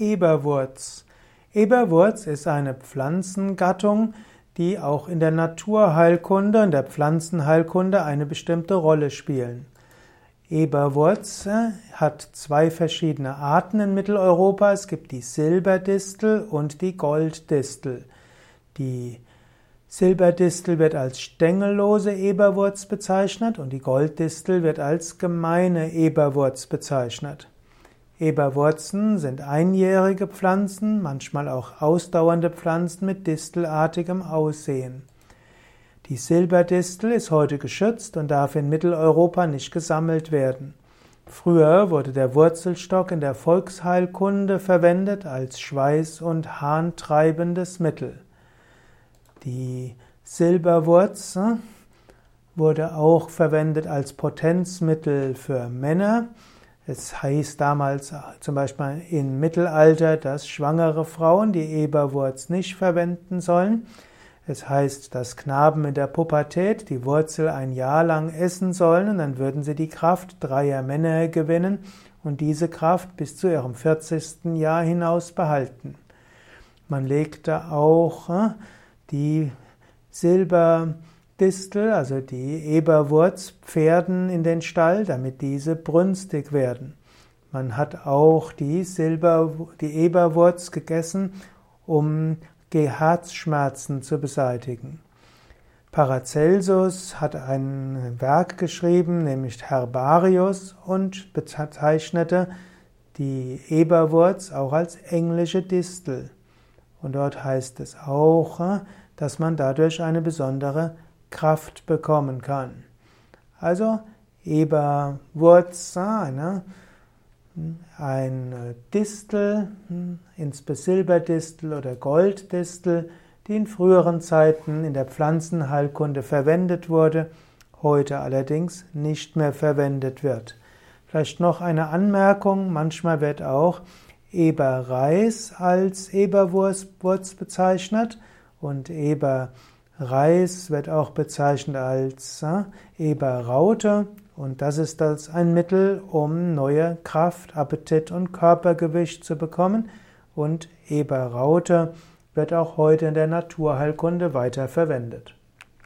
Eberwurz. Eberwurz ist eine Pflanzengattung, die auch in der Naturheilkunde und der Pflanzenheilkunde eine bestimmte Rolle spielen. Eberwurz äh, hat zwei verschiedene Arten in Mitteleuropa. Es gibt die Silberdistel und die Golddistel. Die Silberdistel wird als stängellose Eberwurz bezeichnet und die Golddistel wird als gemeine Eberwurz bezeichnet. Eberwurzen sind einjährige Pflanzen, manchmal auch ausdauernde Pflanzen mit distelartigem Aussehen. Die Silberdistel ist heute geschützt und darf in Mitteleuropa nicht gesammelt werden. Früher wurde der Wurzelstock in der Volksheilkunde verwendet als Schweiß- und Harntreibendes Mittel. Die Silberwurz wurde auch verwendet als Potenzmittel für Männer es heißt damals zum Beispiel im Mittelalter, dass schwangere Frauen die Eberwurz nicht verwenden sollen. Es heißt, dass Knaben in der Pubertät die Wurzel ein Jahr lang essen sollen und dann würden sie die Kraft dreier Männer gewinnen und diese Kraft bis zu ihrem 40. Jahr hinaus behalten. Man legte auch äh, die Silber Distel, also die Eberwurz, Pferden in den Stall, damit diese brünstig werden. Man hat auch die Silber, die Eberwurz gegessen, um Herzschmerzen zu beseitigen. Paracelsus hat ein Werk geschrieben, nämlich Herbarius, und bezeichnete die Eberwurz auch als englische Distel. Und dort heißt es auch, dass man dadurch eine besondere Kraft bekommen kann. Also Eberwurz, eine, ein Distel, insbesondere Silberdistel oder Golddistel, die in früheren Zeiten in der Pflanzenheilkunde verwendet wurde, heute allerdings nicht mehr verwendet wird. Vielleicht noch eine Anmerkung, manchmal wird auch Eberreis als Eberwurz bezeichnet und Eber Reis wird auch bezeichnet als äh, Eberraute und das ist als ein Mittel, um neue Kraft, Appetit und Körpergewicht zu bekommen. Und Eberraute wird auch heute in der Naturheilkunde weiter verwendet.